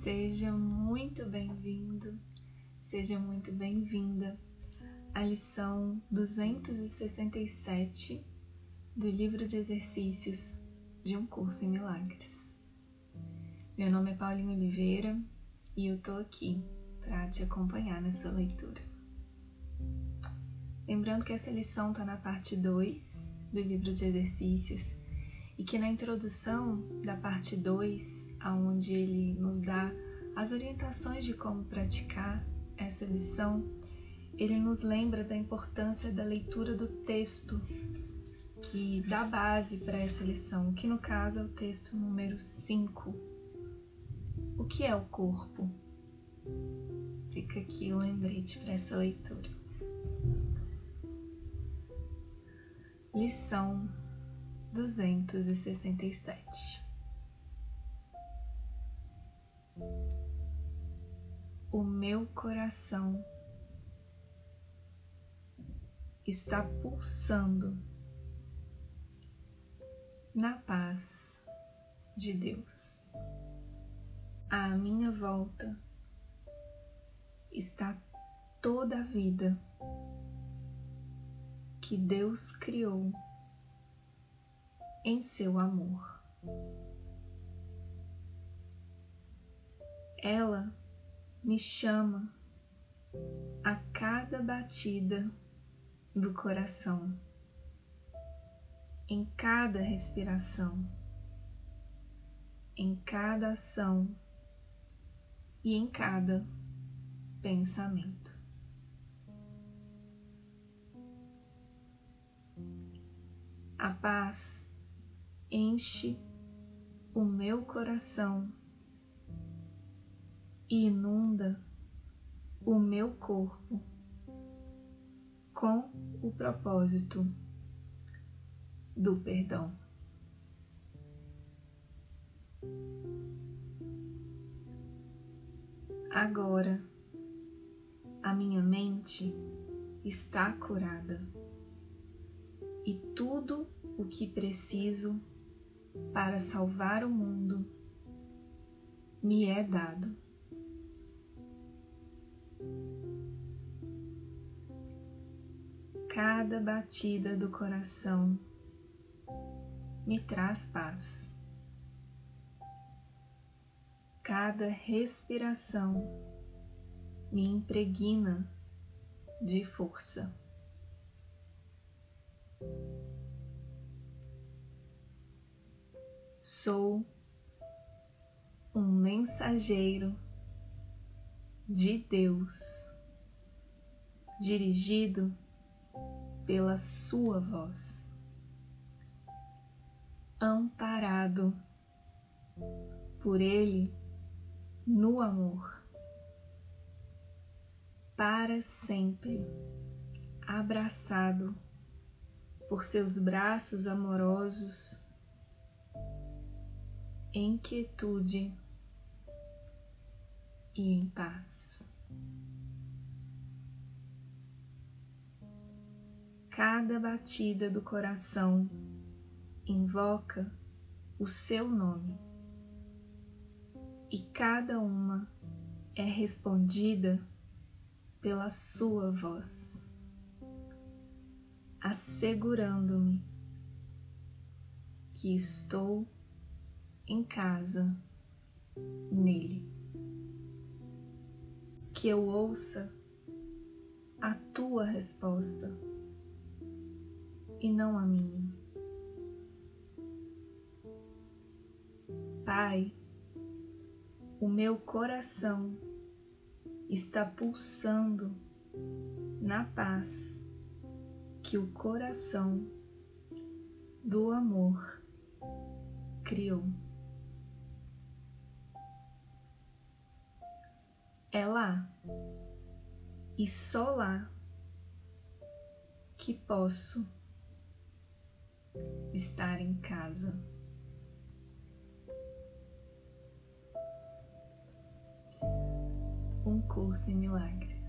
Seja muito bem-vindo, seja muito bem-vinda à lição 267 do livro de exercícios de um curso em milagres. Meu nome é Paulinho Oliveira e eu tô aqui para te acompanhar nessa leitura. Lembrando que essa lição está na parte 2 do livro de exercícios e que na introdução da parte 2, aonde ele nos dá as orientações de como praticar essa lição, ele nos lembra da importância da leitura do texto que dá base para essa lição, que no caso é o texto número 5. O que é o corpo? Fica aqui o lembrete para essa leitura. Lição 267 O meu coração está pulsando na paz de Deus. À minha volta está toda a vida que Deus criou em seu amor. Ela me chama a cada batida do coração, em cada respiração, em cada ação e em cada pensamento. A paz enche o meu coração e inunda o meu corpo com o propósito do perdão. Agora a minha mente está curada e tudo o que preciso para salvar o mundo me é dado. Cada batida do coração me traz paz. Cada respiração me impregna de força. Sou um mensageiro de Deus, dirigido pela Sua voz, amparado por Ele no amor, para sempre abraçado por seus braços amorosos em quietude e em paz. Cada batida do coração invoca o seu nome e cada uma é respondida pela sua voz, assegurando-me que estou em casa nele. Que eu ouça a tua resposta e não a minha. Pai, o meu coração está pulsando na paz que o coração do amor criou. É lá e só lá que posso estar em casa. Um curso em milagres.